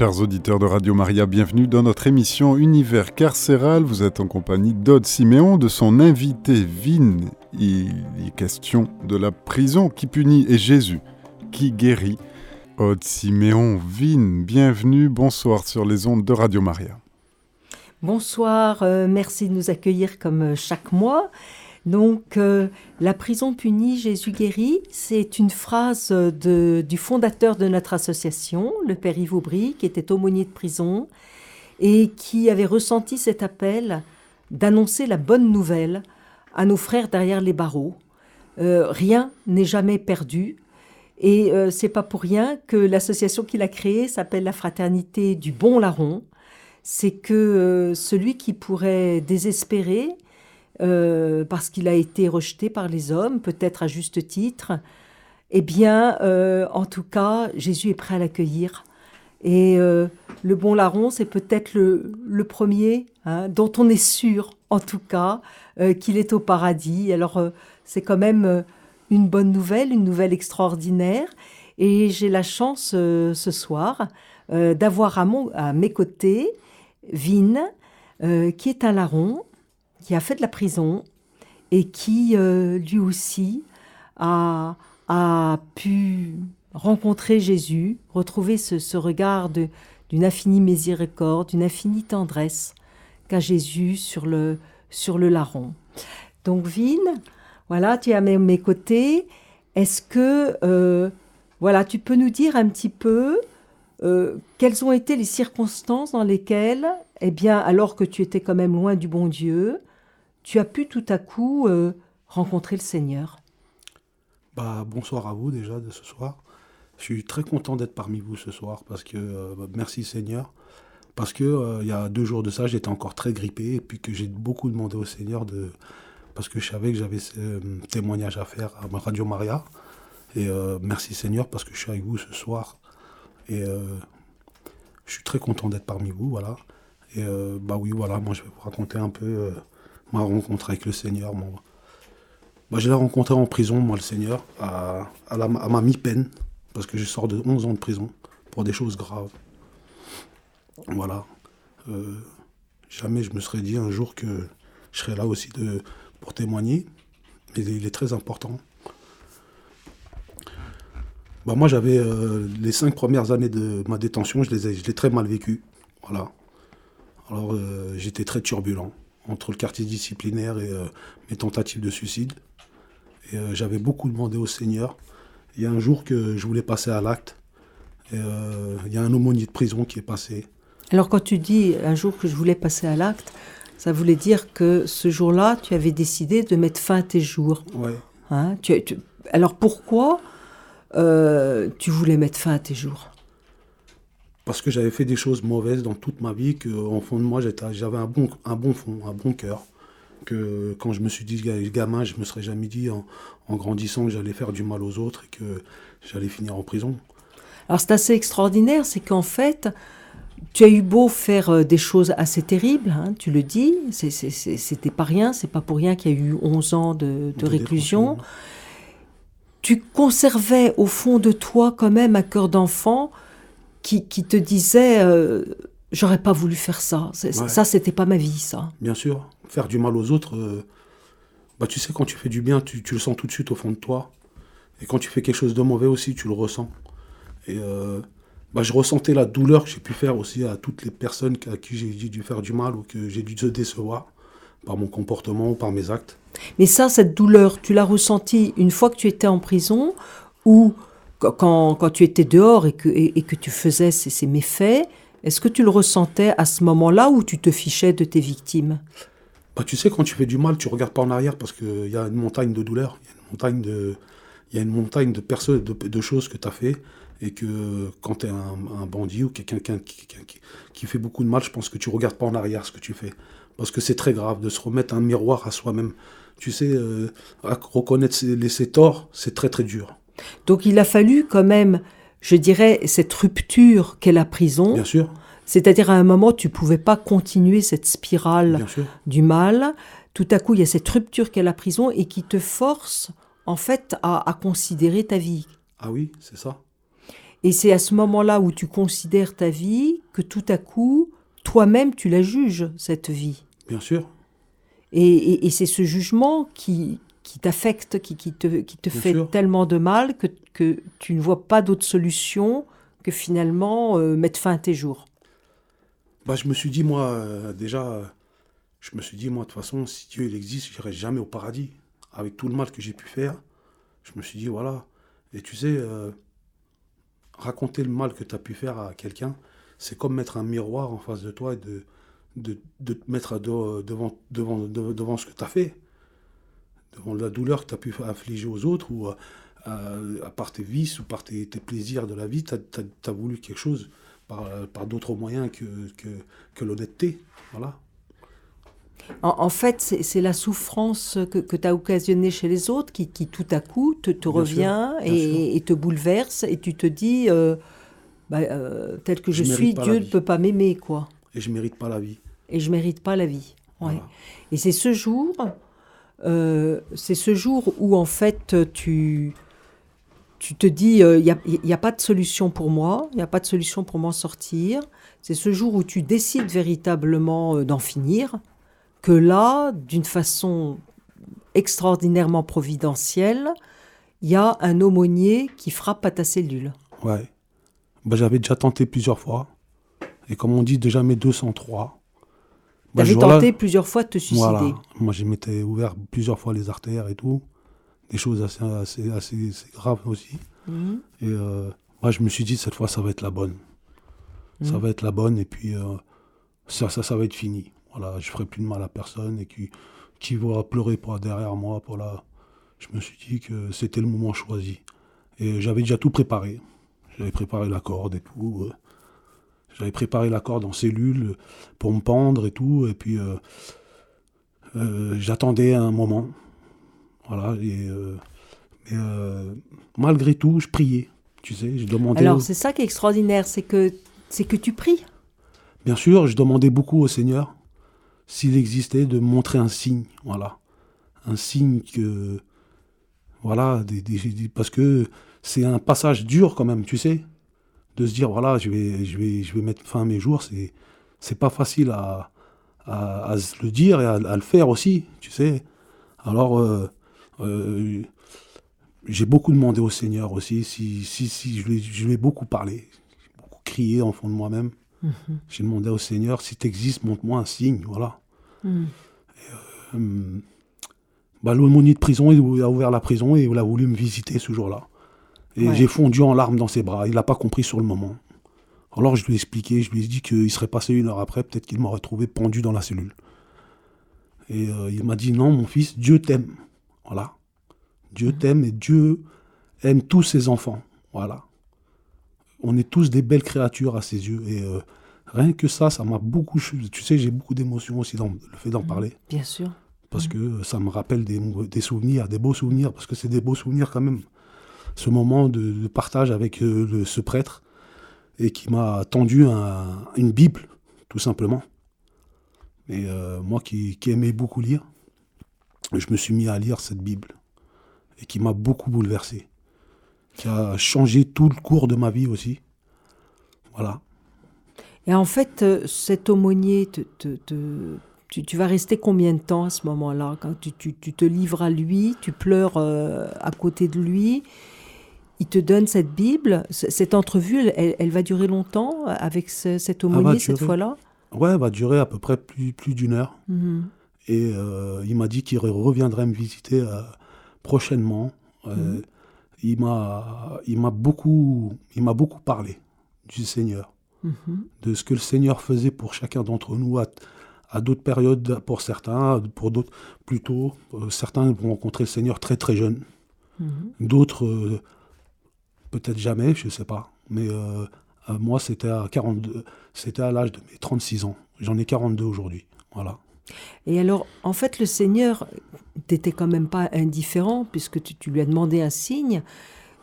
Chers auditeurs de Radio Maria, bienvenue dans notre émission Univers carcéral. Vous êtes en compagnie d'Aude Siméon, de son invité Vin. Il est question de la prison qui punit et Jésus qui guérit. Aude Siméon, Vin, bienvenue, bonsoir sur les ondes de Radio Maria. Bonsoir, euh, merci de nous accueillir comme euh, chaque mois. Donc, euh, la prison punie, Jésus guérit, c'est une phrase du fondateur de notre association, le Père Yves Aubry, qui était aumônier de prison et qui avait ressenti cet appel d'annoncer la bonne nouvelle à nos frères derrière les barreaux. Euh, rien n'est jamais perdu. Et euh, c'est pas pour rien que l'association qu'il a créée s'appelle la Fraternité du Bon Larron. C'est que celui qui pourrait désespérer, euh, parce qu'il a été rejeté par les hommes, peut-être à juste titre, eh bien, euh, en tout cas, Jésus est prêt à l'accueillir. Et euh, le bon larron, c'est peut-être le, premier hein, dont on est sûr, en tout cas, qu'il est au paradis. Alors, c'est quand même une bonne nouvelle, une nouvelle extraordinaire. Et j'ai la chance ce soir d'avoir à, à, mes côtés Vin, qui est un larron, qui a fait de la prison et qui, euh, lui aussi, a, pu rencontrer Jésus, retrouver ce, regard d'une infinie miséricorde, d'une infinie tendresse qu'a Jésus sur le, sur le larron. Donc, Vine, voilà, tu es à mes, côtés. Est-ce que, euh, voilà, tu peux nous dire un petit peu euh, quelles ont été les circonstances dans lesquelles, eh bien, alors que tu étais quand même loin du bon Dieu, tu as pu tout à coup euh, rencontrer le Seigneur bah, Bonsoir à vous déjà de ce soir. Je suis très content d'être parmi vous ce soir parce que euh, merci Seigneur. Parce que euh, il y a deux jours de ça, j'étais encore très grippé et puis que j'ai beaucoup demandé au Seigneur de parce que je savais que j'avais ce témoignage à faire à Radio Maria. Et merci Seigneur parce que je suis avec vous ce soir. Et je suis très content d'être parmi vous, voilà. Et bah oui, voilà, moi je vais vous raconter un peu ma rencontre avec le Seigneur. Moi, je l'ai rencontré en prison, moi, le Seigneur, à, ma mi-peine, parce que je sors de 11 ans de prison pour des choses graves. Voilà. Euh, jamais je me serais dit un jour que je serais là aussi de, pour témoigner, mais il est très important. Bah moi, j'avais euh, les cinq premières années de ma détention, je les ai, très mal vécu. Voilà. Alors, euh, j'étais très turbulent entre le quartier disciplinaire et euh, mes tentatives de suicide. Et euh, j'avais beaucoup demandé au Seigneur. Il y a un jour que je voulais passer à l'acte. Et euh, il y a un aumônier de prison qui est passé. Alors quand tu dis un jour que je voulais passer à l'acte, ça voulait dire que ce jour-là, tu avais décidé de mettre fin à tes jours. Oui. Hein, alors pourquoi tu voulais mettre fin à tes jours? Parce que j'avais fait des choses mauvaises dans toute ma vie, qu'en fond de moi, j'avais un bon, un bon fond, un bon cœur. Que quand je me suis dit gamin, je me serais jamais dit en, grandissant que j'allais faire du mal aux autres et que j'allais finir en prison. Alors c'est assez extraordinaire, c'est qu'en fait, tu as eu beau faire euh, des choses assez terribles, hein, tu le dis, c'était pas rien, c'est pas pour rien qu'il y a eu 11 ans de, de réclusion. Tu conservais au fond de toi quand même un cœur d'enfant qui, te disait euh, j'aurais pas voulu faire ça. Ça, c'était pas ma vie, ça. Bien sûr. Faire du mal aux autres, euh, bah, tu sais, quand tu fais du bien, tu, le sens tout de suite au fond de toi. Et quand tu fais quelque chose de mauvais aussi, tu le ressens. Et euh, bah, je ressentais la douleur que j'ai pu faire aussi à toutes les personnes à qui j'ai dû faire du mal ou que j'ai dû se décevoir par mon comportement ou par mes actes. Mais ça, cette douleur, tu l'as ressentie une fois que tu étais en prison ou quand, tu étais dehors et que, tu faisais ces, méfaits, est-ce que tu le ressentais à ce moment-là ou tu te fichais de tes victimes? Bah, Tu sais, quand tu fais du mal, tu regardes pas en arrière parce qu'il y a une montagne de douleur, il y a une montagne de, y a une montagne de, personnes, de, choses que tu as fait et que quand tu es un, bandit ou quelqu'un qui, fait beaucoup de mal, je pense que tu regardes pas en arrière ce que tu fais. Parce que c'est très grave de se remettre un miroir à soi-même. Tu sais, euh, reconnaître ses torts, c'est très très dur. Donc il a fallu quand même, je dirais, cette rupture qu'est la prison. Bien sûr. C'est-à-dire à un moment, tu pouvais pas continuer cette spirale du mal. Tout à coup, il y a cette rupture qu'est la prison et qui te force, en fait, à, considérer ta vie. Ah oui, c'est ça. Et c'est à ce moment-là où tu considères ta vie que tout à coup, toi-même, tu la juges, cette vie. Bien sûr. Et, c'est ce jugement qui, qui t'affecte, qui, qui, te, qui te fait tellement de mal que, que tu ne vois pas d'autre solution que finalement euh, mettre fin à tes jours. Bah, je me suis dit, moi, euh, déjà, je me suis dit, moi, de toute façon, si Dieu il existe, je n'irai jamais au paradis. Avec tout le mal que j'ai pu faire, je me suis dit, voilà. Et tu sais, euh, raconter le mal que tu as pu faire à quelqu'un, c'est comme mettre un miroir en face de toi et de, de, de te mettre devant, devant, devant, ce que tu as fait, devant la douleur que tu as pu infliger aux autres, ou euh, à, part tes vices ou par tes, plaisirs de la vie, tu as, voulu quelque chose par, par d'autres moyens que, que, que l'honnêteté. Voilà. En, fait, c'est la souffrance que, que tu as occasionnée chez les autres qui, qui tout à coup te, te revient et, te bouleverse et tu te dis, euh, bah, euh, tel que je, suis, Dieu ne peut pas m'aimer. quoi. Et je mérite pas la vie. Et je mérite pas la vie. Ouais. Et c'est ce jour, euh, c'est ce jour où en fait tu, tu te dis, il n'y a, pas de solution pour moi, il n'y a pas de solution pour m'en sortir. C'est ce jour où tu décides véritablement d'en finir que là, d'une façon extraordinairement providentielle, il y a un aumônier qui frappe à ta cellule. Ouais. Bah, j'avais déjà tenté plusieurs fois. Et comme on dit, déjà mes 203. Bah, J'avais tenté plusieurs fois de te suicider. Voilà. Moi, je m'étais ouvert plusieurs fois les artères et tout. Des choses assez, assez, assez, graves aussi. Mhm. Et euh, moi, je me suis dit, cette fois, ça va être la bonne. Ça mhm. va être la bonne. Et puis, euh, ça, ça, ça va être fini. Voilà, je ferai plus de mal à personne et qui, qui va pleurer pour derrière moi. Pour la... Je me suis dit que c'était le moment choisi. Et j'avais déjà tout préparé. J'avais préparé la corde et tout. Euh. J'avais préparé la corde en cellule pour me pendre et tout. Et puis euh, euh, j'attendais un moment. Voilà. Et, mais malgré tout, je priais. Tu sais, je demandais. Alors c'est ça qui est extraordinaire, c'est que c'est que tu pries. Bien sûr, je demandais beaucoup au Seigneur s'il existait, de montrer un signe, voilà. Un signe que, voilà, parce que c'est un passage dur quand même, tu sais, de se dire, voilà, je vais, je vais, je vais mettre fin à mes jours, c'est, c'est pas facile à, à, le dire et à, le faire aussi, tu sais. Alors, euh, euh, j'ai beaucoup demandé au Seigneur aussi, si, si, si je, lui, je lui ai beaucoup parlé, beaucoup crié en fond de moi-même. Mhm. J'ai demandé au Seigneur, si tu existes, montre-moi un signe, voilà. Mm. Euh, bah, L'aumônier de prison, il a ouvert la prison et il a voulu me visiter ce jour-là. Et j'ai fondu en larmes dans ses bras. Il n'a pas compris sur le moment. Alors je lui ai expliqué, je lui ai dit qu'il serait passé une heure après, peut-être qu'il m'aurait trouvé pendu dans la cellule. Et euh, il m'a dit non, mon fils, Dieu t'aime. Voilà. Dieu mm. t'aime et Dieu aime tous ses enfants. Voilà. On est tous des belles créatures à ses yeux. Et euh, Rien que ça, ça m'a beaucoup. Tu sais, j'ai beaucoup d'émotions aussi dans le fait d'en mmh, parler. Bien sûr. Parce mmh. que ça me rappelle des, des, souvenirs, des beaux souvenirs, parce que c'est des beaux souvenirs quand même. Ce moment de, partage avec euh, ce prêtre et qui m'a tendu une Bible, tout simplement. Et euh, moi qui, aimais beaucoup lire, je me suis mis à lire cette Bible et qui m'a beaucoup bouleversé, qui a changé tout le cours de ma vie aussi. Voilà. Et en fait, euh, cet aumônier, tu, vas rester combien de temps à ce moment-là? Quand tu, te livres à lui, tu pleures à côté de lui, il te donne cette Bible. Cette entrevue, elle, va durer longtemps avec cet aumônier cette fois-là? Ouais, elle va durer à peu près plus, plus d'une heure. Mhm. Et euh, il m'a dit qu'il reviendrait me visiter prochainement. Mhm. Il m'a beaucoup, il m'a beaucoup parlé du Seigneur. Mhm. de ce que le Seigneur faisait pour chacun d'entre nous à, d'autres périodes, pour certains, pour d'autres plutôt. Euh, certains vont rencontrer le Seigneur très très jeunes, mhm. d'autres euh, peut-être jamais, je ne sais pas. Mais euh, moi, c'était à, 42, c'était à l'âge de mes 36 ans. J'en ai 42 aujourd'hui. Voilà. Et alors, en fait, le Seigneur, n'était quand même pas indifférent, puisque tu lui as demandé un signe.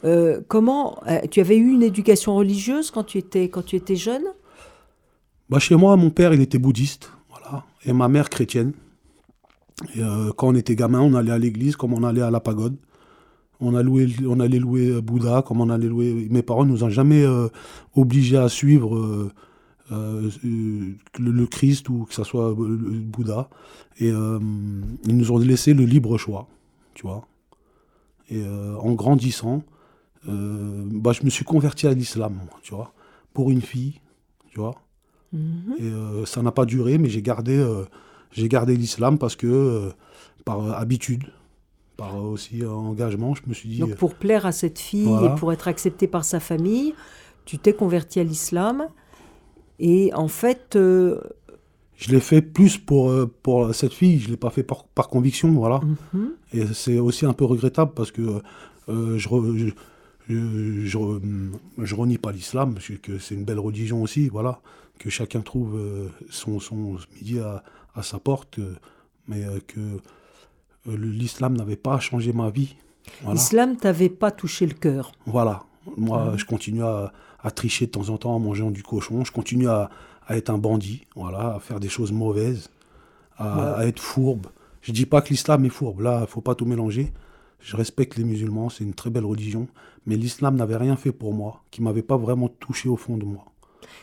Euh, comment euh, tu avais eu une éducation religieuse quand tu étais quand tu étais jeune? Bah chez moi mon père il était bouddhiste voilà et ma mère chrétienne et, euh, quand on était gamin on allait à l'église comme on allait à la pagode On, a loué, on allait louer Bouddha, comme on allait louer. Mes parents nous ont jamais obligés à suivre le, Christ ou que ce soit le Bouddha. Et ils nous ont laissé le libre choix, tu vois. Et en grandissant, bah, je me suis converti à l'islam, tu vois, pour une fille, tu vois. Mhm. Et euh, ça n'a pas duré, mais j'ai gardé, euh, j'ai gardé l'islam parce que, euh, par habitude, par aussi engagement, je me suis dit. Donc pour plaire à cette fille et pour être accepté par sa famille, tu t'es converti à l'islam. Et en fait. Je l'ai fait plus pour, pour cette fille, je ne l'ai pas fait par, par conviction, voilà. Mhm. Et c'est aussi un peu regrettable parce que je, je, je, je, renie pas l'islam, parce que c'est une belle religion aussi, voilà que chacun trouve euh, son, son midi à, à, sa porte, euh, mais euh, que l'islam n'avait pas changé ma vie. L'islam t'avait pas touché le cœur. Voilà. Moi, je continue à, à, tricher de temps en temps en mangeant du cochon. Je continue à, à, être un bandit, voilà, à faire des choses mauvaises, à, être fourbe. Je dis pas que l'islam est fourbe. Là, il faut pas tout mélanger. Je respecte les musulmans, c'est une très belle religion, mais l'islam n'avait rien fait pour moi, qui m'avait pas vraiment touché au fond de moi.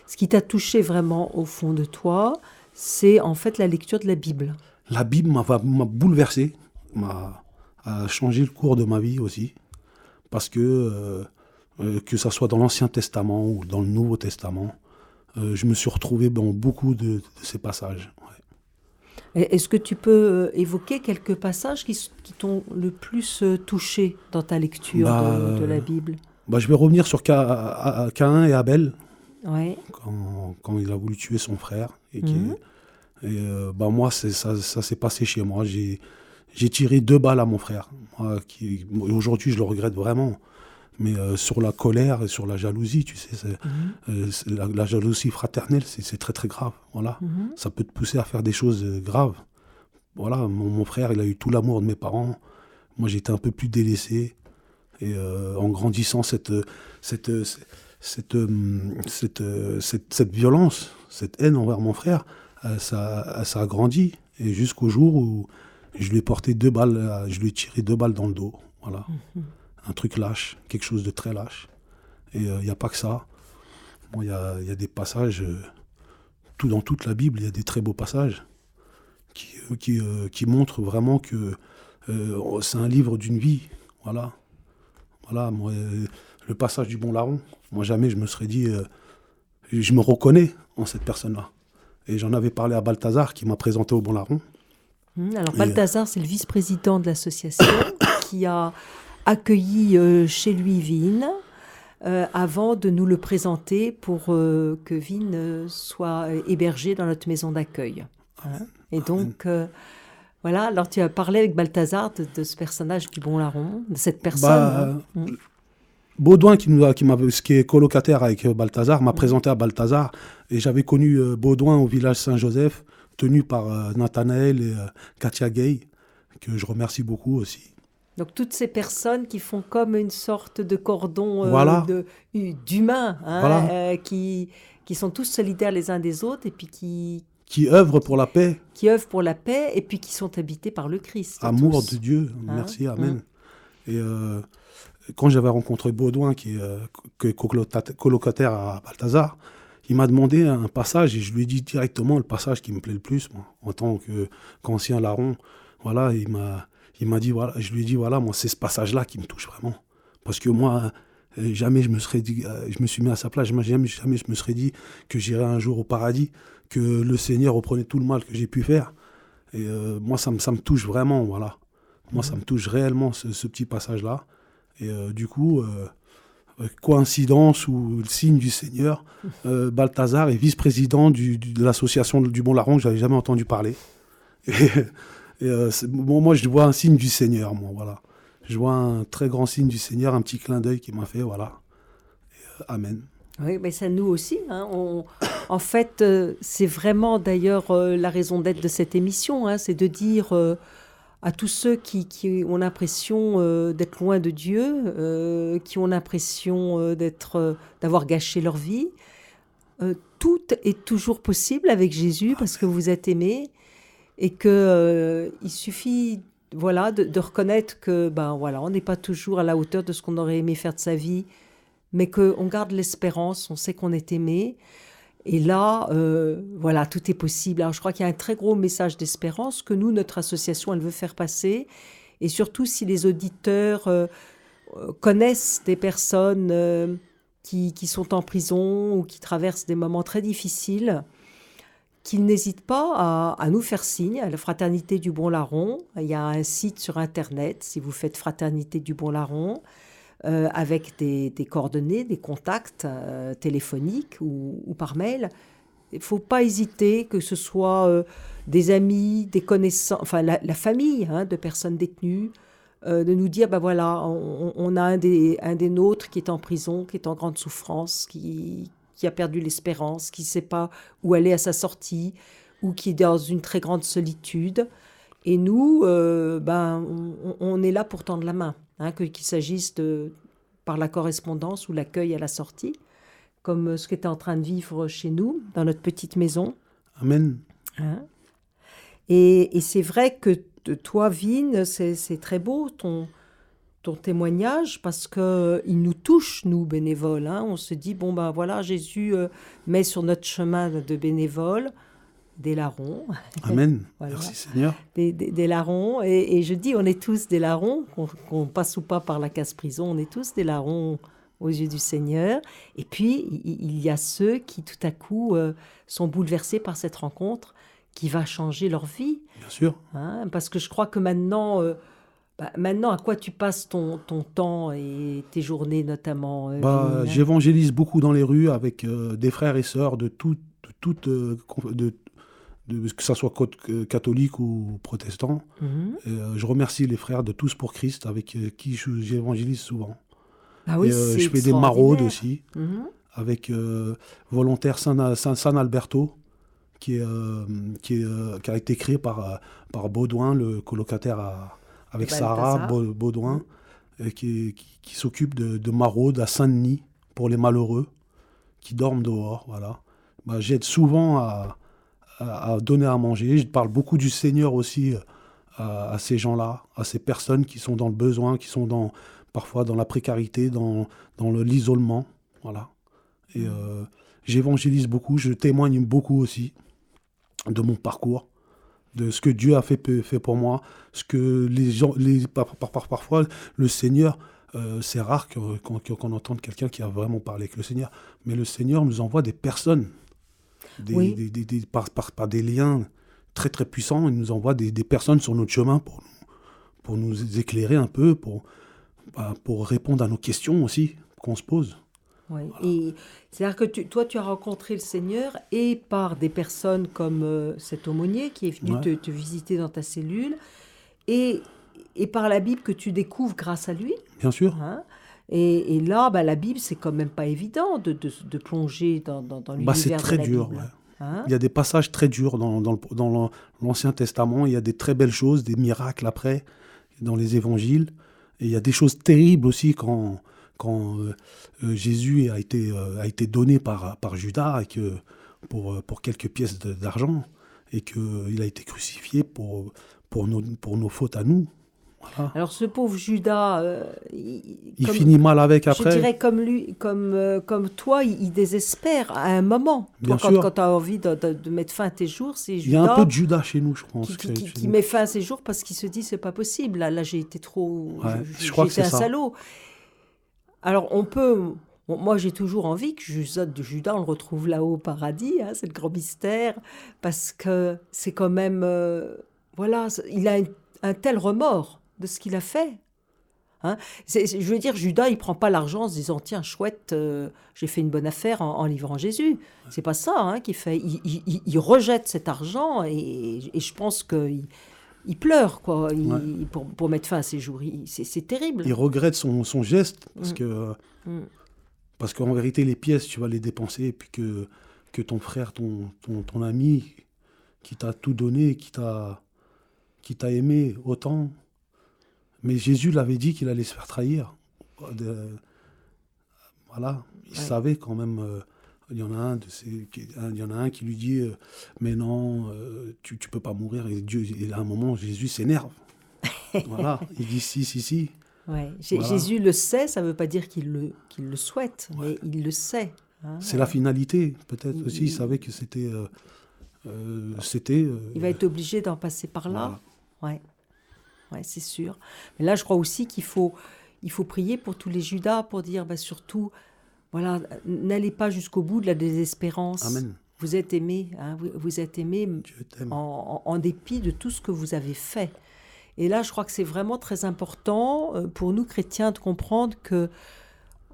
Ce qui t'a touché vraiment au fond de toi, c'est en fait la lecture de la Bible. La Bible m'a bouleversé, m'a changé le cours de ma vie aussi, parce que euh, euh, que ça soit dans l'Ancien Testament ou dans le Nouveau Testament, euh, je me suis retrouvé dans beaucoup de, ces passages. Est-ce que tu peux évoquer quelques passages qui, t'ont le plus touché dans ta lecture bah, de, la Bible? bah, Je vais revenir sur Cain et Abel, quand, quand, il a voulu tuer son frère. Et, mhm. et euh, bah moi, ça, ça s'est passé chez moi. J'ai, j'ai tiré deux balles à mon frère. aujourd'hui, je le regrette vraiment. Mais euh, sur la colère et sur la jalousie, tu sais, mhm. euh, la, jalousie fraternelle, c'est, très très grave. Voilà, mhm. ça peut te pousser à faire des choses graves. Voilà, mon, mon frère, il a eu tout l'amour de mes parents. Moi, j'étais un peu plus délaissé. Et en grandissant, cette, cette, cette, euh, euh, cette, cette, violence, cette haine envers mon frère, euh, ça, ça a grandi. Et jusqu'au jour où je lui ai porté deux balles, je lui ai tiré deux balles dans le dos. Voilà. Mhm. Un truc lâche, quelque chose de très lâche. Et il n'y a pas que ça. Il y, a, y, a, des passages, tout dans toute la Bible, il y a des très beaux passages qui, qui, qui montrent vraiment que c'est un livre d'une vie. Voilà. Voilà, moi, le passage du bon larron, moi jamais je me serais dit, euh, je me reconnais en cette personne-là. Et j'en avais parlé à Balthazar qui m'a présenté au bon larron. Mmh, alors Balthazar, c'est le vice-président de l'association qui a accueilli euh, chez lui Vine euh, avant de nous le présenter pour que Vine soit hébergé dans notre maison d'accueil. Et donc, voilà, alors tu as parlé avec Balthazar de, ce personnage du bon larron, de cette personne. Bah, hein. mmh. Baudouin, qui, nous a, qui, qui est colocataire avec euh, Balthazar, m'a mm. présenté à Balthazar. Et j'avais connu euh, Baudouin au village Saint-Joseph, tenu par euh, Nathanaël et Katia Gay, que je remercie beaucoup aussi. Donc toutes ces personnes qui font comme une sorte de cordon d'humains, hein, qui, qui sont tous solidaires les uns des autres et puis qui... Qui œuvrent pour la paix. Qui œuvrent pour la paix et puis qui sont habités par le Christ. Amour de Dieu, hein, merci, Amen. Hein. Et quand j'avais rencontré Baudouin, qui est, euh, colocataire à Balthazar, il m'a demandé un passage et je lui ai dit directement le passage qui me plaît le plus, en tant qu'ancien larron. Voilà, il m'a, dit, voilà, je lui ai dit, voilà, moi, c'est ce passage-là qui me touche vraiment. Parce que moi, euh, jamais je me serais dit, euh, je me suis mis à sa place, jamais, je me serais dit que j'irais un jour au paradis, que le Seigneur reprenait tout le mal que j'ai pu faire. Et moi, ça me, touche vraiment, voilà. Moi, ça me touche réellement, ce, petit passage-là. Et euh, du coup, euh, euh, coïncidence ou le signe du Seigneur, Balthazar est vice-président de l'association du Bon Larron, que j'avais jamais entendu parler. Et, moi, je vois un signe du Seigneur, moi, voilà. Je vois un très grand signe du Seigneur, un petit clin d'œil qui m'a fait, voilà. amen. Oui, mais ça nous aussi. Hein. en fait, c'est vraiment d'ailleurs la raison d'être de cette émission, hein, c'est de dire à tous ceux qui, ont l'impression euh, d'être loin de Dieu, euh, qui ont l'impression euh, d'être, d'avoir gâché leur vie. tout est toujours possible avec Jésus parce que vous êtes aimé et que il suffit voilà, de, reconnaître que ben voilà, on n'est pas toujours à la hauteur de ce qu'on aurait aimé faire de sa vie, mais qu'on garde l'espérance, on sait qu'on est aimé. Et là, euh, voilà, tout est possible. Alors, je crois qu'il y a un très gros message d'espérance que nous, notre association, elle veut faire passer. Et surtout, si les auditeurs euh, euh, connaissent des personnes qui, sont en prison ou qui traversent des moments très difficiles, qu'ils n'hésitent pas à, nous faire signe à la Fraternité du Bon Larron. Il y a un site sur Internet, si vous faites Fraternité du Bon Larron, euh, avec des, coordonnées, des contacts euh, téléphoniques ou, par mail. Il ne faut pas hésiter, que ce soit euh, des amis, des connaissances, enfin la, famille hein, de personnes détenues, de nous dire, ben voilà, on, a un des, nôtres qui est en prison, qui est en grande souffrance, qui, a perdu l'espérance, qui ne sait pas où aller à sa sortie, ou qui est dans une très grande solitude. Et nous, ben, on, est là pour tendre la main, hein, qu'il s'agisse de par la correspondance ou l'accueil à la sortie, comme ce qui était en train de vivre chez nous, dans notre petite maison. Amen. Hein. et, et c'est vrai que toi, Vine, c'est très beau ton, ton témoignage parce que euh, il nous touche nous bénévoles. Hein. On se dit bon ben voilà Jésus euh, met sur notre chemin de bénévoles des larrons. Amen. Merci Seigneur. Des, des, larrons et, et, je dis on est tous des larrons qu'on passe ou pas par la casse prison on est tous des larrons aux yeux du Seigneur. Et puis il, y a ceux qui tout à coup euh, sont bouleversés par cette rencontre qui va changer leur vie. Bien sûr. Hein, parce que je crois que maintenant bah, maintenant, à quoi tu passes ton, ton, temps et tes journées notamment euh, bah, J'évangélise beaucoup dans les rues avec euh, des frères et sœurs de toutes, de, euh, de, de, que ce soit catholique ou protestant. Mhm. je remercie les frères de Tous pour Christ avec qui j'évangélise souvent. Ah oui, je fais des maraudes aussi mhm. avec Volontaire San, San, Alberto. Qui, est, qui, est, qui, a été créé par, par Baudouin, le colocataire à, avec Sarah Baudouin, euh, qui, qui, s'occupe de, de maraude à Saint-Denis pour les malheureux qui dorment dehors. Voilà. Bah, J'aide souvent à, à, donner à manger. Je parle beaucoup du Seigneur aussi euh, à, ces gens-là, à ces personnes qui sont dans le besoin, qui sont dans, parfois dans la précarité, dans, dans l'isolement. Voilà. Et euh, j'évangélise beaucoup, je témoigne beaucoup aussi de mon parcours de ce que Dieu a fait, pour moi, ce que les gens, les, par, par, parfois le Seigneur, euh, c'est rare qu'on entende quelqu'un qui a vraiment parlé avec le Seigneur, mais le Seigneur nous envoie des personnes, des, des, des, par, par, des liens très très puissants, il nous envoie des, personnes sur notre chemin pour nous, pour nous éclairer un peu, pour, bah, pour répondre à nos questions aussi qu'on se pose. Et c'est-à-dire que toi, tu as rencontré le Seigneur et par des personnes comme euh, cet aumônier qui est venu te, visiter dans ta cellule, et, et par la Bible que tu découvres grâce à lui. Bien sûr. Hein. Et, et, là, bah, la Bible, c'est quand même pas évident de, de, plonger dans, dans, dans l'univers bah, C'est très dur. Hein. il y a des passages très durs dans, dans l'Ancien Testament. Il y a des très belles choses, des miracles après, dans les évangiles. Et il y a des choses terribles aussi quand quand euh, euh, Jésus a été, euh, a été donné par, par Judas et que, pour, pour quelques pièces d'argent et qu'il a été crucifié pour, pour, nos, pour nos fautes à nous. Alors ce pauvre Judas, il, finit mal avec après. Je dirais comme lui, comme comme toi, il, désespère à un moment. Bien quand, quand tu as envie de, de, mettre fin à tes jours, c'est Judas. Il y a un peu de Judas chez nous, je pense. Qui, qui, met fin à ses jours parce qu'il se dit c'est pas possible. Là, là j'ai été trop, je, crois que c'est un salaud. Alors on peut, moi j'ai toujours envie que Judas, on le retrouve là-haut au paradis, hein, c'est le grand mystère, parce que c'est quand même, euh, voilà, il a un, tel remords de ce qu'il a fait. Hein. je veux dire, Judas, il prend pas l'argent en se disant tiens chouette, euh, j'ai fait une bonne affaire en, livrant Jésus. C'est pas ça hein, qu'il fait. Il, rejette cet argent et, je pense qu'il il pleure quoi, pour, pour, mettre fin à ses jours. C'est terrible. Il regrette son, son geste parce mm. que mm. parce qu'en vérité les pièces tu vas les dépenser et puis que que ton frère, ton, ton, ton ami qui t'a tout donné, qui t'a qui t'a aimé autant, mais Jésus l'avait dit qu'il allait se faire trahir. voilà, il savait quand même. Euh, il y en a un, de ces, il y en a un qui lui dit euh, Mais non, euh, tu ne peux pas mourir. Et Dieu, et à un moment, Jésus s'énerve. voilà, il dit si, si, si. Ouais. Jésus le sait, ça ne veut pas dire qu'il le, souhaite, mais il le sait. Hein. C'est la finalité, peut-être aussi. Il savait que c'était. C'était. Il va être obligé d'en passer par là. Ouais. Ouais, c'est sûr. Mais là, je crois aussi qu'il faut, il faut prier pour tous les Judas, pour dire bah, surtout, voilà, n'allez pas jusqu'au bout de la désespérance. Amen. Vous êtes aimé, hein, vous, êtes aimé en, en, dépit de tout ce que vous avez fait. Et là, je crois que c'est vraiment très important pour nous chrétiens de comprendre que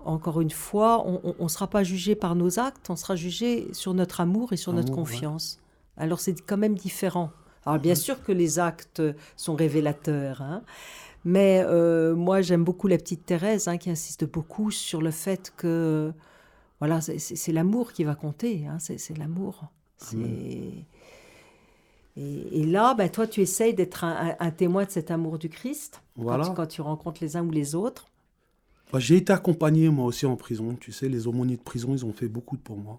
encore une fois, on ne sera pas jugé par nos actes, on sera jugé sur notre amour et sur notre confiance. Alors c'est quand même différent. Alors bien sûr que les actes sont révélateurs, hein. mais euh, moi j'aime beaucoup la petite Thérèse hein, qui insiste beaucoup sur le fait que voilà, c'est l'amour qui va compter, hein, c'est l'amour. Et, et, là, ben, toi, tu essayes d'être un, témoin de cet amour du Christ quand tu rencontres les uns ou les autres. J'ai été accompagné moi aussi en prison. Tu sais, les aumôniers de prison, ils ont fait beaucoup pour moi.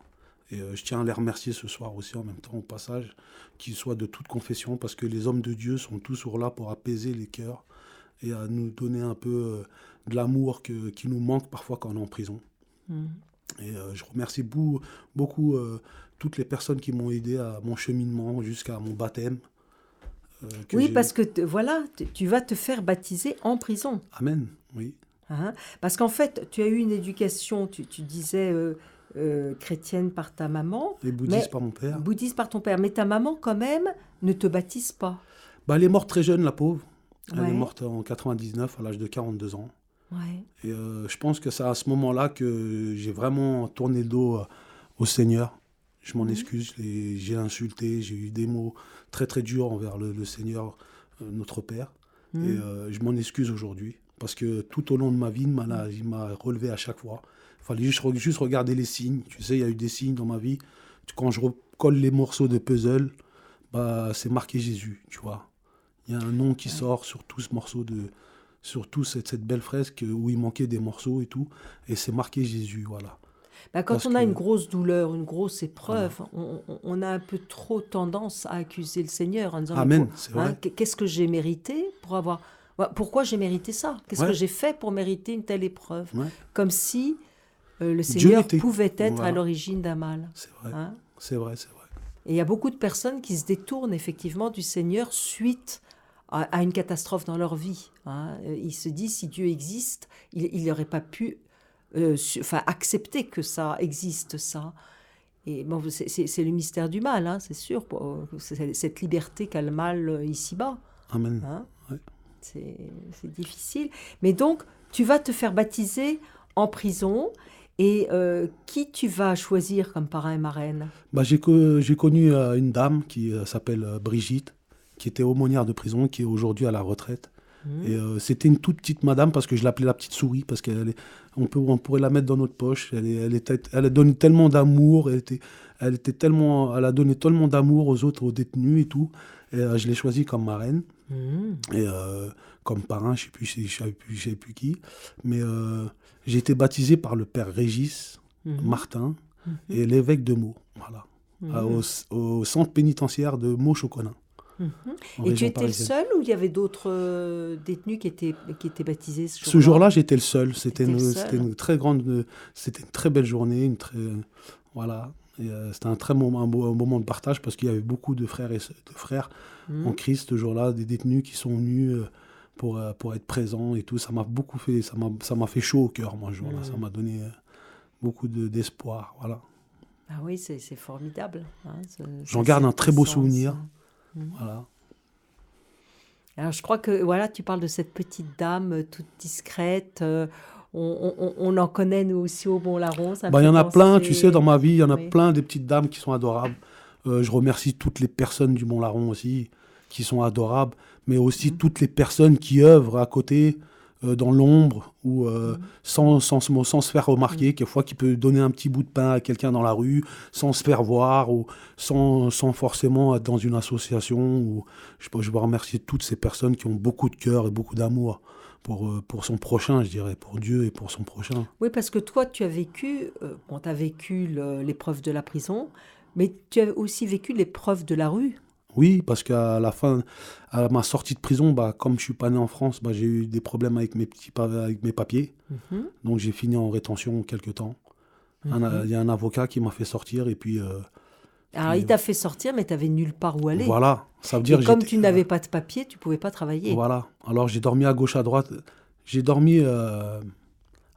Et euh, je tiens à les remercier ce soir aussi en même temps au passage, qu'ils soient de toute confession, parce que les hommes de Dieu sont toujours là pour apaiser les cœurs et à nous donner un peu euh, de l'amour qui nous manque parfois quand on est en prison. Mm. Et euh, je remercie beaucoup, beaucoup toutes les personnes qui m'ont aidé à mon cheminement jusqu'à mon baptême. oui, parce que voilà, tu vas te faire baptiser en prison. Amen, oui. Hein? Parce qu'en fait, tu as eu une éducation, tu, disais euh, euh, chrétienne par ta maman. Et bouddhiste par mon père. Bouddhiste par ton père. Mais ta maman, quand même, ne te baptise pas. Bah, elle est morte très jeune, la pauvre. Elle est morte en 99, à l'âge de 42 ans. Et euh, je pense que c'est à ce moment-là que j'ai vraiment tourné le dos au Seigneur. Je m'en excuse, j'ai insulté, j'ai eu des mots très très durs envers le, Seigneur, notre Père. Mhm. Et je m'en excuse aujourd'hui. Parce que tout au long de ma vie, il m'a relevé à chaque fois. Il fallait juste, juste regarder les signes. Tu sais, il y a eu des signes dans ma vie. Quand je recolle les morceaux de puzzle, bah, c'est marqué Jésus, tu vois. Il y a un nom qui sort sur tout ce morceau de, sur cette, cette, belle fresque où il manquait des morceaux et tout, et c'est marqué Jésus, voilà. Bah, quand on a une grosse douleur, une grosse épreuve, on, a un peu trop tendance à accuser le Seigneur en disant Amen, hein, qu'est-ce que j'ai mérité pour avoir pourquoi j'ai mérité ça? Qu'est-ce que j'ai fait pour mériter une telle épreuve? Comme si le Seigneur pouvait être à l'origine d'un mal. C'est vrai. Hein c'est vrai, c'est vrai. Et il y a beaucoup de personnes qui se détournent effectivement du Seigneur suite à, une catastrophe dans leur vie. Hein. Euh, ils se disent si Dieu existe, il n'aurait pas pu euh, enfin, accepter que ça existe, ça. Et bon, c'est le mystère du mal, hein, c'est sûr. Cette liberté qu'a le mal ici-bas. Amen c'est difficile. Mais donc, tu vas te faire baptiser en prison. Et euh, qui tu vas choisir comme parrain et marraine? Bah, J'ai connu euh, une dame qui euh, s'appelle Brigitte, qui était aumônière de prison, qui est aujourd'hui à la retraite. Mmh. Et c'était une toute petite madame parce que je l'appelais la petite souris parce qu'elle on peut on pourrait la mettre dans notre poche. Elle, elle était, elle donné tellement d'amour, elle était, elle était tellement, elle a donné tellement d'amour aux autres, aux détenus et tout. Et je l'ai choisie comme marraine. Mmh. Et comme parrain, je ne sais, sais, plus, sais plus qui. Mais j'ai été baptisé par le père Régis mmh. Martin mmh. et l'évêque de Meaux, voilà, au, centre pénitentiaire de Meaux-Choconin. Et tu étais le seul ou il y avait d'autres euh, détenus qui étaient, qui étaient baptisés ce jour-là j'étais le seul. C'était une, une, très grande, c'était une très belle journée, une très, voilà. c'était un très moment, un, beau, moment de partage parce qu'il y avait beaucoup de frères et de frères en Christ ce jour-là, des détenus qui sont venus euh, pour, euh, pour être présents et tout. Ça m'a beaucoup fait, ça m'a fait chaud au cœur, moi, ce jour-là. Ça mmh. m'a donné euh, beaucoup d'espoir, voilà. Ah oui, c'est formidable. Hein, J'en garde un très beau souvenir. Mmh. Voilà. Alors je crois que voilà, tu parles de cette petite dame toute discrète. on, en connaît nous aussi au Bon Larron. Bah, il y en a plein, tu sais, dans ma vie, il y en a plein des petites dames qui sont adorables. Euh, je remercie toutes les personnes du Mont-Larron aussi, qui sont adorables, mais aussi mhm. toutes les personnes qui œuvrent à côté, euh, dans l'ombre, ou euh, mhm. sans, sans, sans, se faire remarquer, mhm. quelquefois qui peut donner un petit bout de pain à quelqu'un dans la rue, sans se faire voir, ou sans, sans forcément être dans une association. Ou, je, je veux remercier toutes ces personnes qui ont beaucoup de cœur et beaucoup d'amour. Pour, pour, son prochain, je dirais, pour Dieu et pour son prochain. Oui, parce que toi, tu as vécu, on tu as vécu l'épreuve de la prison, mais tu as aussi vécu l'épreuve de la rue. Oui, parce qu'à la fin, à ma sortie de prison, bah, comme je suis pas né en France, bah, j'ai eu des problèmes avec mes, petits, avec mes papiers. Mhm. Donc j'ai fini en rétention quelques temps. Mhm. Il y a un avocat qui m'a fait sortir et puis euh, Alors, il t'a fait sortir, mais tu n'avais nulle part où aller. voilà. Ça veut Et dire comme j'étais- tu n'avais pas de papier, tu pouvais pas travailler. Voilà. Alors j'ai dormi à gauche, à droite. J'ai dormi euh,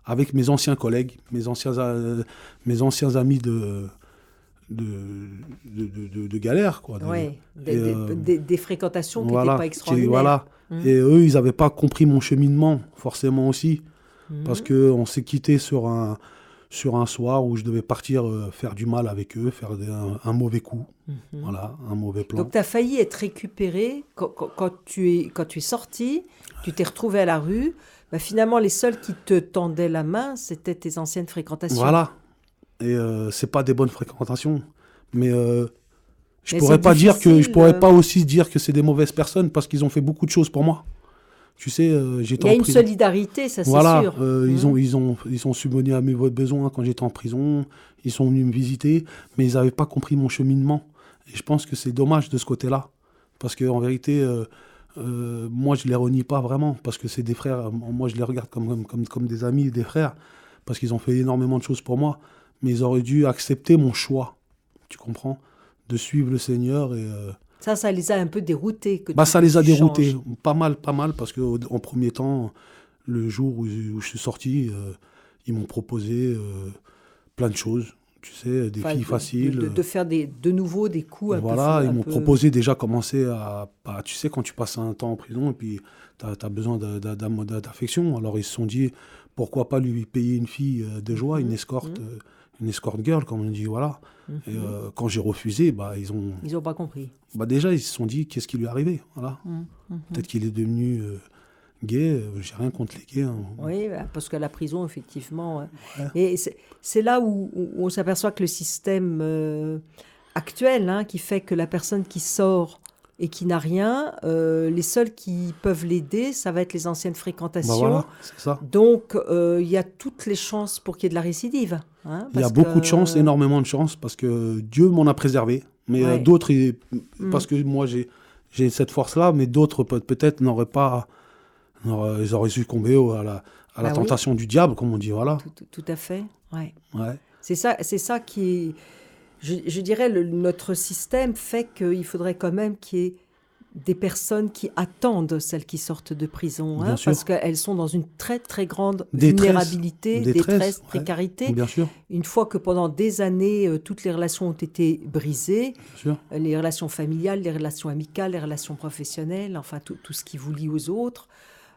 avec mes anciens collègues, mes anciens, euh, mes anciens amis de, de, de, de- de- galère. Quoi, Ouais, des, euh, des- des fréquentations qui n'étaient voilà, pas qui- extraordinaires. voilà. Mhm. Et eux, ils n'avaient pas compris mon cheminement, forcément aussi. Mhm. Parce qu'on s'est quitté sur un, sur un soir où je devais partir euh, faire du mal avec eux, faire des- un, un mauvais coup. Mhm. Voilà, un mauvais plan. Donc, tu as failli être récupéré quand, quand- quand tu, es, quand tu es sorti, tu t'es retrouvé à la rue. Bah, finalement, les seuls qui te tendaient la main, c'était tes anciennes fréquentations. Voilà. Et euh, c'est pas des bonnes fréquentations. Mais euh, je Mais pourrais pas dire que je pourrais pas aussi dire que c'est des mauvaises personnes parce qu'ils ont fait beaucoup de choses pour moi. Tu sais, euh, Il j'étais y a en une prison. solidarité, ça c'est Voilà, sûr. euh, ils Mhm. ont ils ont ils sont à mes besoins quand j'étais en prison. Ils sont venus me visiter, mais ils n'avaient pas compris mon cheminement. Et je pense que c'est dommage de ce côté-là, parce que en vérité, euh, moi je les renie pas vraiment, parce que c'est des frères. Moi je les regarde comme comme comme, comme des amis, des frères, parce qu'ils ont fait énormément de choses pour moi. Mais ils auraient dû accepter mon choix. Tu comprends? De suivre le Seigneur et euh, Ça, ça les a un peu déroutés. Que bah, tu- ça les a déroutés, changes. pas mal, pas mal, parce que en premier temps, le jour où, où je suis sorti, euh, ils m'ont proposé euh, plein de choses, tu sais, des Enfin, filles de- faciles. De, de faire des, de nouveau des coups un voilà, ils m'ont peu- proposé déjà commencer à, bah, tu sais, quand tu passes un temps en prison et puis tu as, besoin d'affection, alors ils se sont dit, pourquoi pas lui payer une fille de joie, une Mhm, escorte, mhm. Une escorte girl, comme on dit, voilà. Mhm. Et euh, quand j'ai refusé, bah, ils ont, Ils n'ont pas compris. bah, déjà, ils se sont dit, qu'est-ce qui lui est arrivé, voilà. Mhm, mhm. Peut-être qu'il est devenu euh, gay. euh, J'ai rien contre les gays. hein. Oui, bah, parce qu'à la prison, effectivement. Ouais. Et c'est là où, où on s'aperçoit que le système euh, actuel, hein, qui fait que la personne qui sort et qui n'a rien, euh, les seuls qui peuvent l'aider, ça va être les anciennes Bah fréquentations. voilà, ça. Donc, euh, il y a toutes les chances pour qu'il y ait de la récidive. Hein, Il y a beaucoup de chance, énormément de chance, parce que Dieu m'en a préservé. Mais euh, Ouais. d'autres, Mm. parce que moi j'ai j'ai cette force-là, mais d'autres peut- peut-être n'auraient pas, ils auraient succombé à la, à la Bah oui. tentation du diable, comme on dit. Voilà. Tout, tout- tout à fait. Ouais. Ouais. C'est ça, c'est ça qui est. Je, je dirais le, notre système fait qu'il faudrait quand même qu'il y ait des personnes qui attendent celles qui sortent de prison, hein, parce qu'elles sont dans une très très grande Détresse. vulnérabilité, Détresse, détresse, ouais. précarité. Bien sûr, Une fois que pendant des années euh, toutes les relations ont été brisées, euh, les relations familiales, les relations amicales, les relations professionnelles, enfin tout, tout ce qui vous lie aux autres.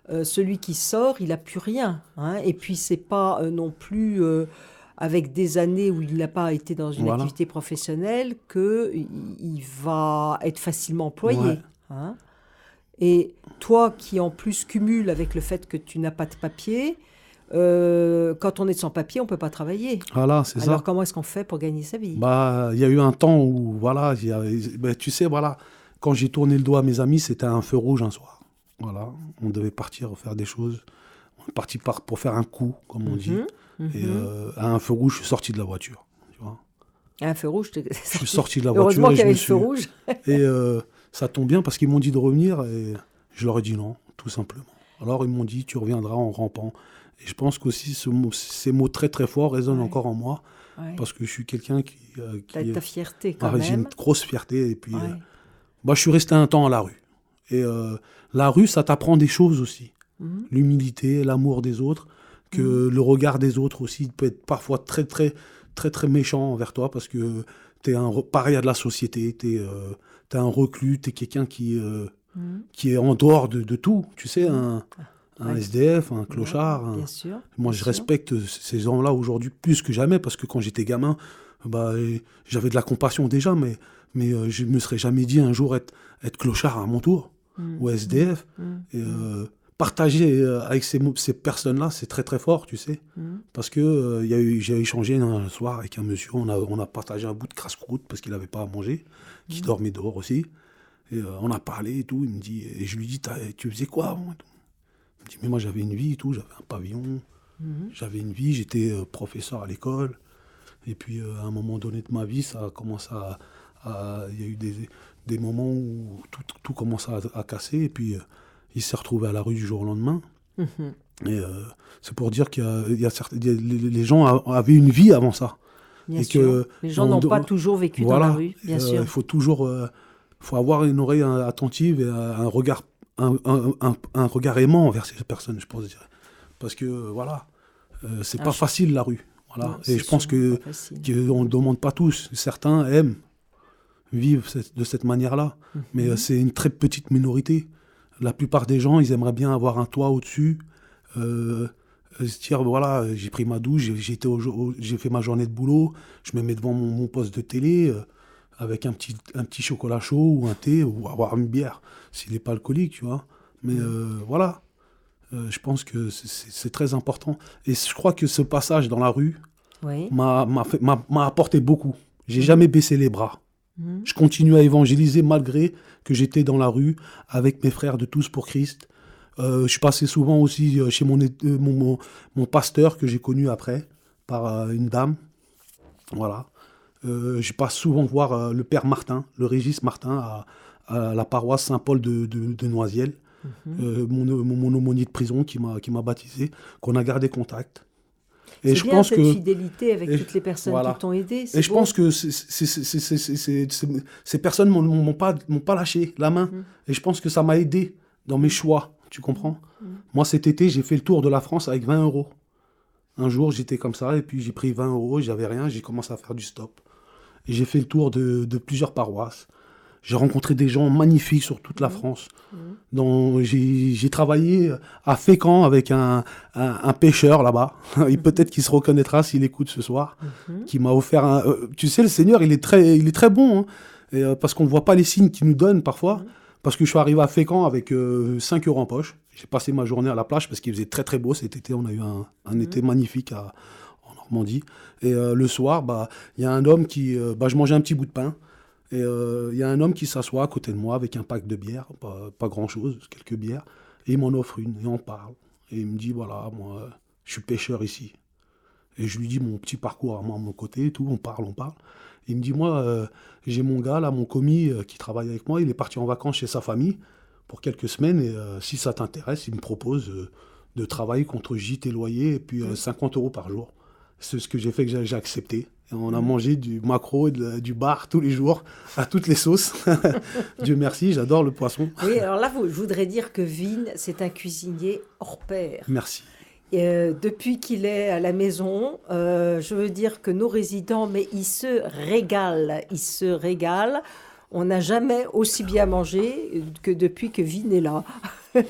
Euh, celui qui sort, il n'a plus rien. hein. Et puis, c'est pas non plus avec des années où il n'a pas été dans une Voilà. activité professionnelle qu'il il va être facilement employé. Ouais. Hein. Et toi qui en plus cumules avec le fait que tu n'as pas de papier, euh, quand on est sans papier, on peut pas travailler. Voilà, c'est ça. Alors comment est-ce qu'on fait pour gagner sa vie? Bah, il y a eu un temps où, voilà, ben, tu sais, voilà, quand j'ai tourné le dos à mes amis, c'était un feu rouge un soir. Voilà, on devait partir faire des choses. On est parti par, pour faire un coup, comme on dit. Mhm, Et mhm. euh, à un feu rouge, je suis sorti de la voiture. Tu vois. Un feu rouge. Je suis sorti de la Heureusement voiture et qu'il y avait le suis... feu rouge. Et euh, ça tombe bien parce qu'ils m'ont dit de revenir et je leur ai dit non, tout simplement. Alors ils m'ont dit tu reviendras en rampant. Et je pense qu'aussi ce mot- ces mots très très forts résonnent Ouais. encore en moi Ouais. parce que je suis quelqu'un qui, euh, qui ta fierté quand ah, j'ai une même. grosse fierté. Et puis, Ouais. euh, bah, je suis resté un temps à la rue. Et euh, la rue, ça t'apprend des choses aussi. Mhm. L'humilité, l'amour des autres, que le regard des autres aussi peut être parfois très très très très méchant envers toi parce que tu es un paria de la société, tu es, un reclus, tu es quelqu'un qui, euh, Mhm. qui est en dehors de, de tout. Tu sais, un, un Ouais. SDF, un clochard. Bien sûr. moi, bien je respecte ces gens-là aujourd'hui plus que jamais parce que quand j'étais gamin, bah, j'avais de la compassion déjà, mais, mais euh, je me serais jamais dit un jour être, être clochard à mon tour Mhm. ou SDF. Mhm. Et, euh, partager euh, avec ces, personnes-là, c'est très très fort, tu sais. Mhm. Parce que euh, il y a eu- j'ai échangé un soir avec un monsieur, on a, on a partagé un bout de crasse-croûte parce qu'il n'avait pas à manger, qui dormait dehors aussi. Et euh, on a parlé et tout. Il me dit, et je lui dis, tu faisais quoi avant et tout? Il me dit, mais moi j'avais une vie et tout, j'avais un pavillon, Mhm. j'avais une vie, j'étais euh, professeur à l'école. Et puis euh, à un moment donné de ma vie, ça a commencé à, il y a eu des, des moments où tout, tout commençait à, casser, et puis il s'est retrouvé à la rue du jour au lendemain. Mhm. Et c'est pour dire qu'il y a, les gens avaient une vie avant ça. Bien sûr. les gens n'ont pas toujours vécu dans la rue, bien sûr. Il faut toujours faut avoir une oreille attentive et un regard, un, un, un, regard aimant envers ces personnes, je pense. Parce que, voilà, euh, c'est pas facile la rue. Voilà. et je pense que qu'on ne demande pas tous. Certains aiment vivre de cette manière-là, mhm. mais euh, c'est une très petite minorité. La plupart des gens, ils aimeraient bien avoir un toit au-dessus, euh, se dire voilà, j'ai pris ma douche, j'ai fait ma journée de boulot, je me mets devant mon, poste de télé avec un petit, un petit chocolat chaud ou un thé ou avoir une bière s'il n'est pas alcoolique, tu vois. Mais mm. voilà, euh, je pense que c'est très important. Et je crois que ce passage dans la rue m'a apporté beaucoup. J'ai jamais baissé les bras. Mhm. Je continue à évangéliser malgré que j'étais dans la rue avec mes frères de Tous pour Christ. Euh, je passais souvent aussi euh, chez mon, mon, mon, pasteur que j'ai connu après par une dame. Voilà. je passe souvent voir le père Martin, le Régis Martin, à, à la paroisse Saint-Paul de, de, de Noisiel. Mhm. Euh, mon, mon, aumônier de prison qui m'a qui m'a baptisé, qu'on a gardé contact. Et je bien pense cette que fidélité avec toutes les personnes qui t'ont aidé. Et je pense que ces personnes m'ont pas m'ont pas lâché la main. Mhm. Et je pense que ça m'a aidé dans mes choix. Tu comprends mhm. Moi cet été j'ai fait le tour de la France avec 20 euros. Un jour j'étais comme ça et puis j'ai pris 20 euros, j'avais rien, j'ai commencé à faire du stop. Et j'ai fait le tour de, de plusieurs paroisses. J'ai rencontré des gens magnifiques sur toute la mmh. France. Mmh. J'ai travaillé à Fécamp avec un, un, pêcheur là-bas. Peut-être qu'il se reconnaîtra s'il écoute ce soir. Mmh. Qui m'a offert un. Euh, tu sais, le Seigneur, il est très, il est très bon. Hein. et, euh, parce qu'on ne voit pas les signes qu'il nous donne parfois. Parce que je suis arrivé à Fécamp avec 5 euh, euros en poche. J'ai passé ma journée à la plage parce qu'il faisait très très beau cet été. On a eu un, un été magnifique à, en Normandie. Et le soir, bah, il y a un homme qui. bah, je mangeais un petit bout de pain. Et il euh, y a un homme qui s'assoit à côté de moi avec un pack de bière, pas, grand-chose, quelques bières, et il m'en offre une, et on parle. Et il me dit, voilà, moi, je suis pêcheur ici. Et je lui dis mon petit parcours à moi, à mon côté, et tout, on parle, on parle. Il me dit, moi, euh, j'ai mon gars, là, mon commis, euh, qui travaille avec moi, il est parti en vacances chez sa famille pour quelques semaines, et si ça t'intéresse, il me propose de travailler contre gîte et loyer, et puis 50 euros par jour. C'est ce que j'ai fait, que j'ai accepté on a mangé du macro et du bar tous les jours, à toutes les sauces. Dieu merci, j'adore le poisson. Oui, alors là, je voudrais dire que Vin, c'est un cuisinier hors pair. Merci. Euh, depuis qu'il est à la maison, euh, je veux dire que nos résidents, mais ils se régalent, ils se régalent. On n'a jamais aussi bien mangé que depuis que Vin est là.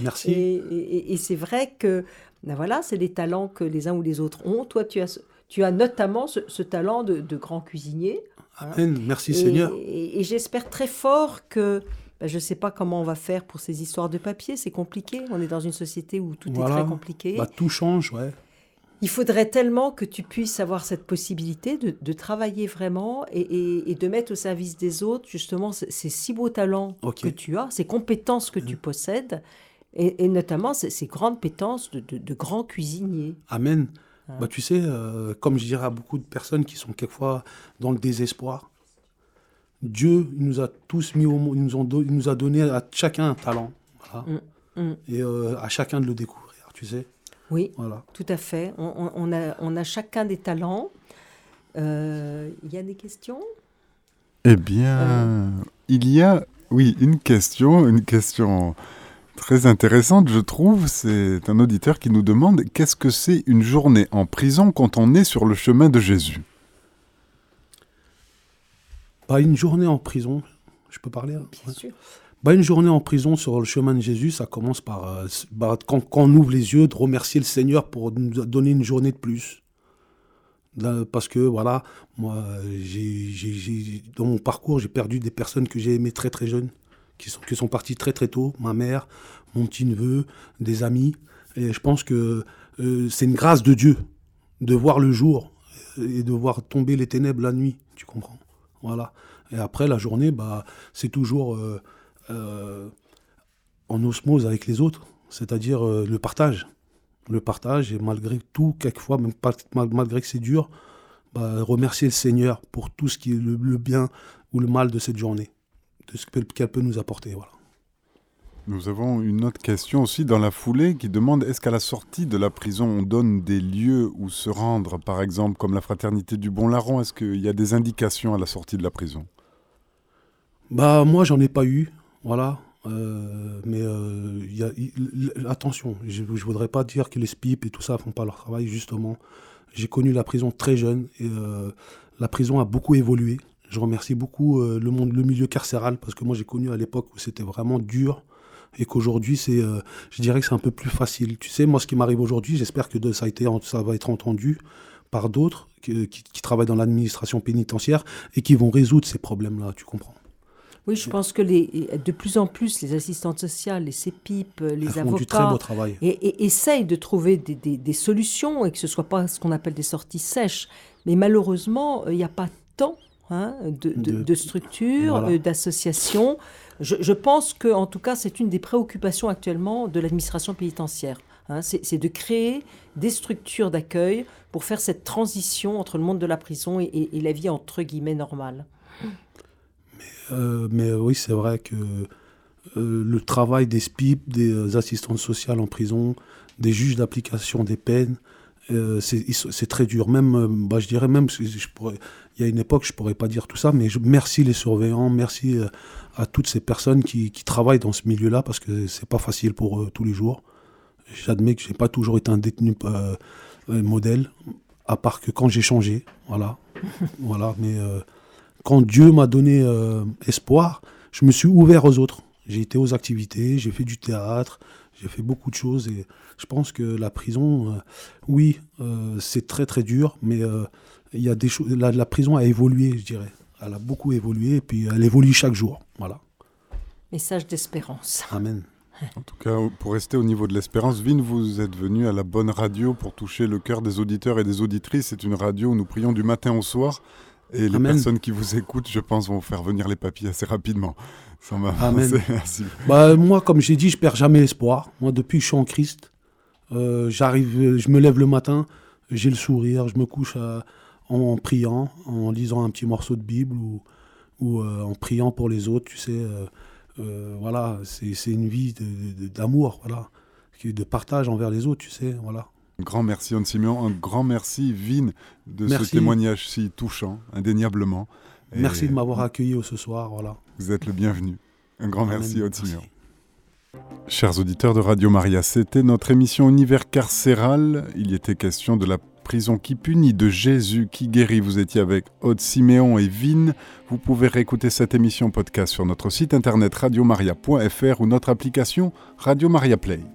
Merci. Et, c'est vrai que, ben voilà, c'est les talents que les uns ou les autres ont. Toi, tu as tu as notamment ce, talent de, grand cuisinier. Amen, merci Seigneur. Et, j'espère très fort que, ben, je ne sais pas comment on va faire pour ces histoires de papier, c'est compliqué. On est dans une société où tout est très compliqué. Bah, tout change, ouais. Il faudrait tellement que tu puisses avoir cette possibilité de, travailler vraiment et, de mettre au service des autres justement ces, si beaux talents que tu as, ces compétences que tu possèdes et, notamment ces, grandes compétences de, de, grand cuisinier. Amen. Bah, tu sais, euh, comme je dirais à beaucoup de personnes qui sont quelquefois dans le désespoir, Dieu il nous a tous mis au monde, il nous, ont il nous a donné à chacun un talent. Mm, mm. Et euh, à chacun de le découvrir, tu sais. Oui, voilà. tout à fait. On, on, a, on a chacun des talents. Euh, il y a des questions? Eh bien, il y a, oui, une question, une question Très intéressante, je trouve. C'est un auditeur qui nous demande qu'est-ce que c'est une journée en prison quand on est sur le chemin de Jésus? Pas une journée en prison, je peux parler hein Bien sûr. Bah, une journée en prison sur le chemin de Jésus, ça commence par, euh, bah, quand, on ouvre les yeux, de remercier le Seigneur pour nous donner une journée de plus. parce que, voilà, moi, dans mon parcours, j'ai perdu des personnes que j'ai aimées très très jeunes qui sont, qui sont partis très très tôt, ma mère, mon petit-neveu, des amis. Et je pense que euh, c'est une grâce de Dieu de voir le jour et de voir tomber les ténèbres la nuit, tu comprends Et après, la journée, bah, c'est toujours euh, euh, en osmose avec les autres, c'est-à-dire le partage. Le partage, et malgré tout, quelquefois, même malgré que c'est dur, bah, remercier le Seigneur pour tout ce qui est le, bien ou le mal de cette journée, de ce qu'elle peut nous apporter. Nous avons une autre question aussi dans la foulée qui demande est-ce qu'à la sortie de la prison, on donne des lieux où se rendre, par exemple comme la fraternité du Bon Larron? Est-ce qu'il y a des indications à la sortie de la prison? Bah moi j'en ai pas eu, voilà. Euh, mais euh, attention, je ne voudrais pas dire que les SPIP et tout ça font pas leur travail, justement. J'ai connu la prison très jeune et euh, la prison a beaucoup évolué. Je remercie beaucoup le, monde, le milieu carcéral parce que moi j'ai connu à l'époque où c'était vraiment dur et qu'aujourd'hui c'est, je dirais que c'est un peu plus facile. Tu sais, moi ce qui m'arrive aujourd'hui, j'espère que ça, a été, ça va être entendu par d'autres qui, qui travaillent dans l'administration pénitentiaire et qui vont résoudre ces problèmes-là, tu comprends? Oui, je pense que les, de plus en plus, les assistantes sociales, les CEPIP, les avocats, Et, essayent de trouver des, solutions et que ce ne soit pas ce qu'on appelle des sorties sèches. Mais malheureusement, il n'y a pas tant hein, de, structures, euh, d'associations. Je, pense que, en tout cas, c'est une des préoccupations actuellement de l'administration pénitentiaire. Hein. c'est de créer des structures d'accueil pour faire cette transition entre le monde de la prison et, la vie entre guillemets normale. Euh, mais oui, c'est vrai que euh, le travail des SPIP, des euh, assistantes sociales en prison, des juges d'application des peines, c'est très dur. Même, bah, je dirais même, je pourrais, il y a une époque, je ne pourrais pas dire tout ça, mais je, merci les surveillants, merci à toutes ces personnes qui, qui travaillent dans ce milieu-là, parce que c'est pas facile pour eux tous les jours. J'admets que je n'ai pas toujours été un détenu modèle, à part que quand j'ai changé, voilà. voilà, mais quand Dieu m'a donné euh, espoir, je me suis ouvert aux autres. J'ai été aux activités, j'ai fait du théâtre, j'ai fait beaucoup de choses et je pense que la prison, euh, oui, euh, c'est très très dur, mais il y a des choses. La, la, prison a évolué, je dirais. Elle a beaucoup évolué et puis elle évolue chaque jour. Voilà. Message d'espérance. Amen. En tout cas, pour rester au niveau de l'espérance, Vin, vous êtes venu à la bonne radio pour toucher le cœur des auditeurs et des auditrices. C'est une radio où nous prions du matin au soir. Et les personnes qui vous écoutent, je pense, vont faire venir les papiers assez rapidement. Ça m'a Merci. Bah, moi, comme j'ai dit, je perds jamais espoir. Moi, depuis que je suis en Christ, euh, j'arrive, je me lève le matin, j'ai le sourire, je me couche euh, en, priant, en lisant un petit morceau de Bible ou, ou euh, en priant pour les autres, tu sais. voilà, c'est une vie d'amour, voilà, de partage envers les autres, tu sais, voilà. Un grand merci Anne Simeon, un grand merci Vin de ce témoignage si touchant, indéniablement. merci de m'avoir accueilli ce soir, voilà. Vous êtes le bienvenu. Un grand merci Anne Simeon. Chers auditeurs de Radio Maria, c'était notre émission Univers carcéral. Il y était question de la prison qui punit, de Jésus qui guérit. Vous étiez avec Aude Siméon et Vin. Vous pouvez réécouter cette émission podcast sur notre site internet radiomaria.fr ou notre application Radio Maria Play.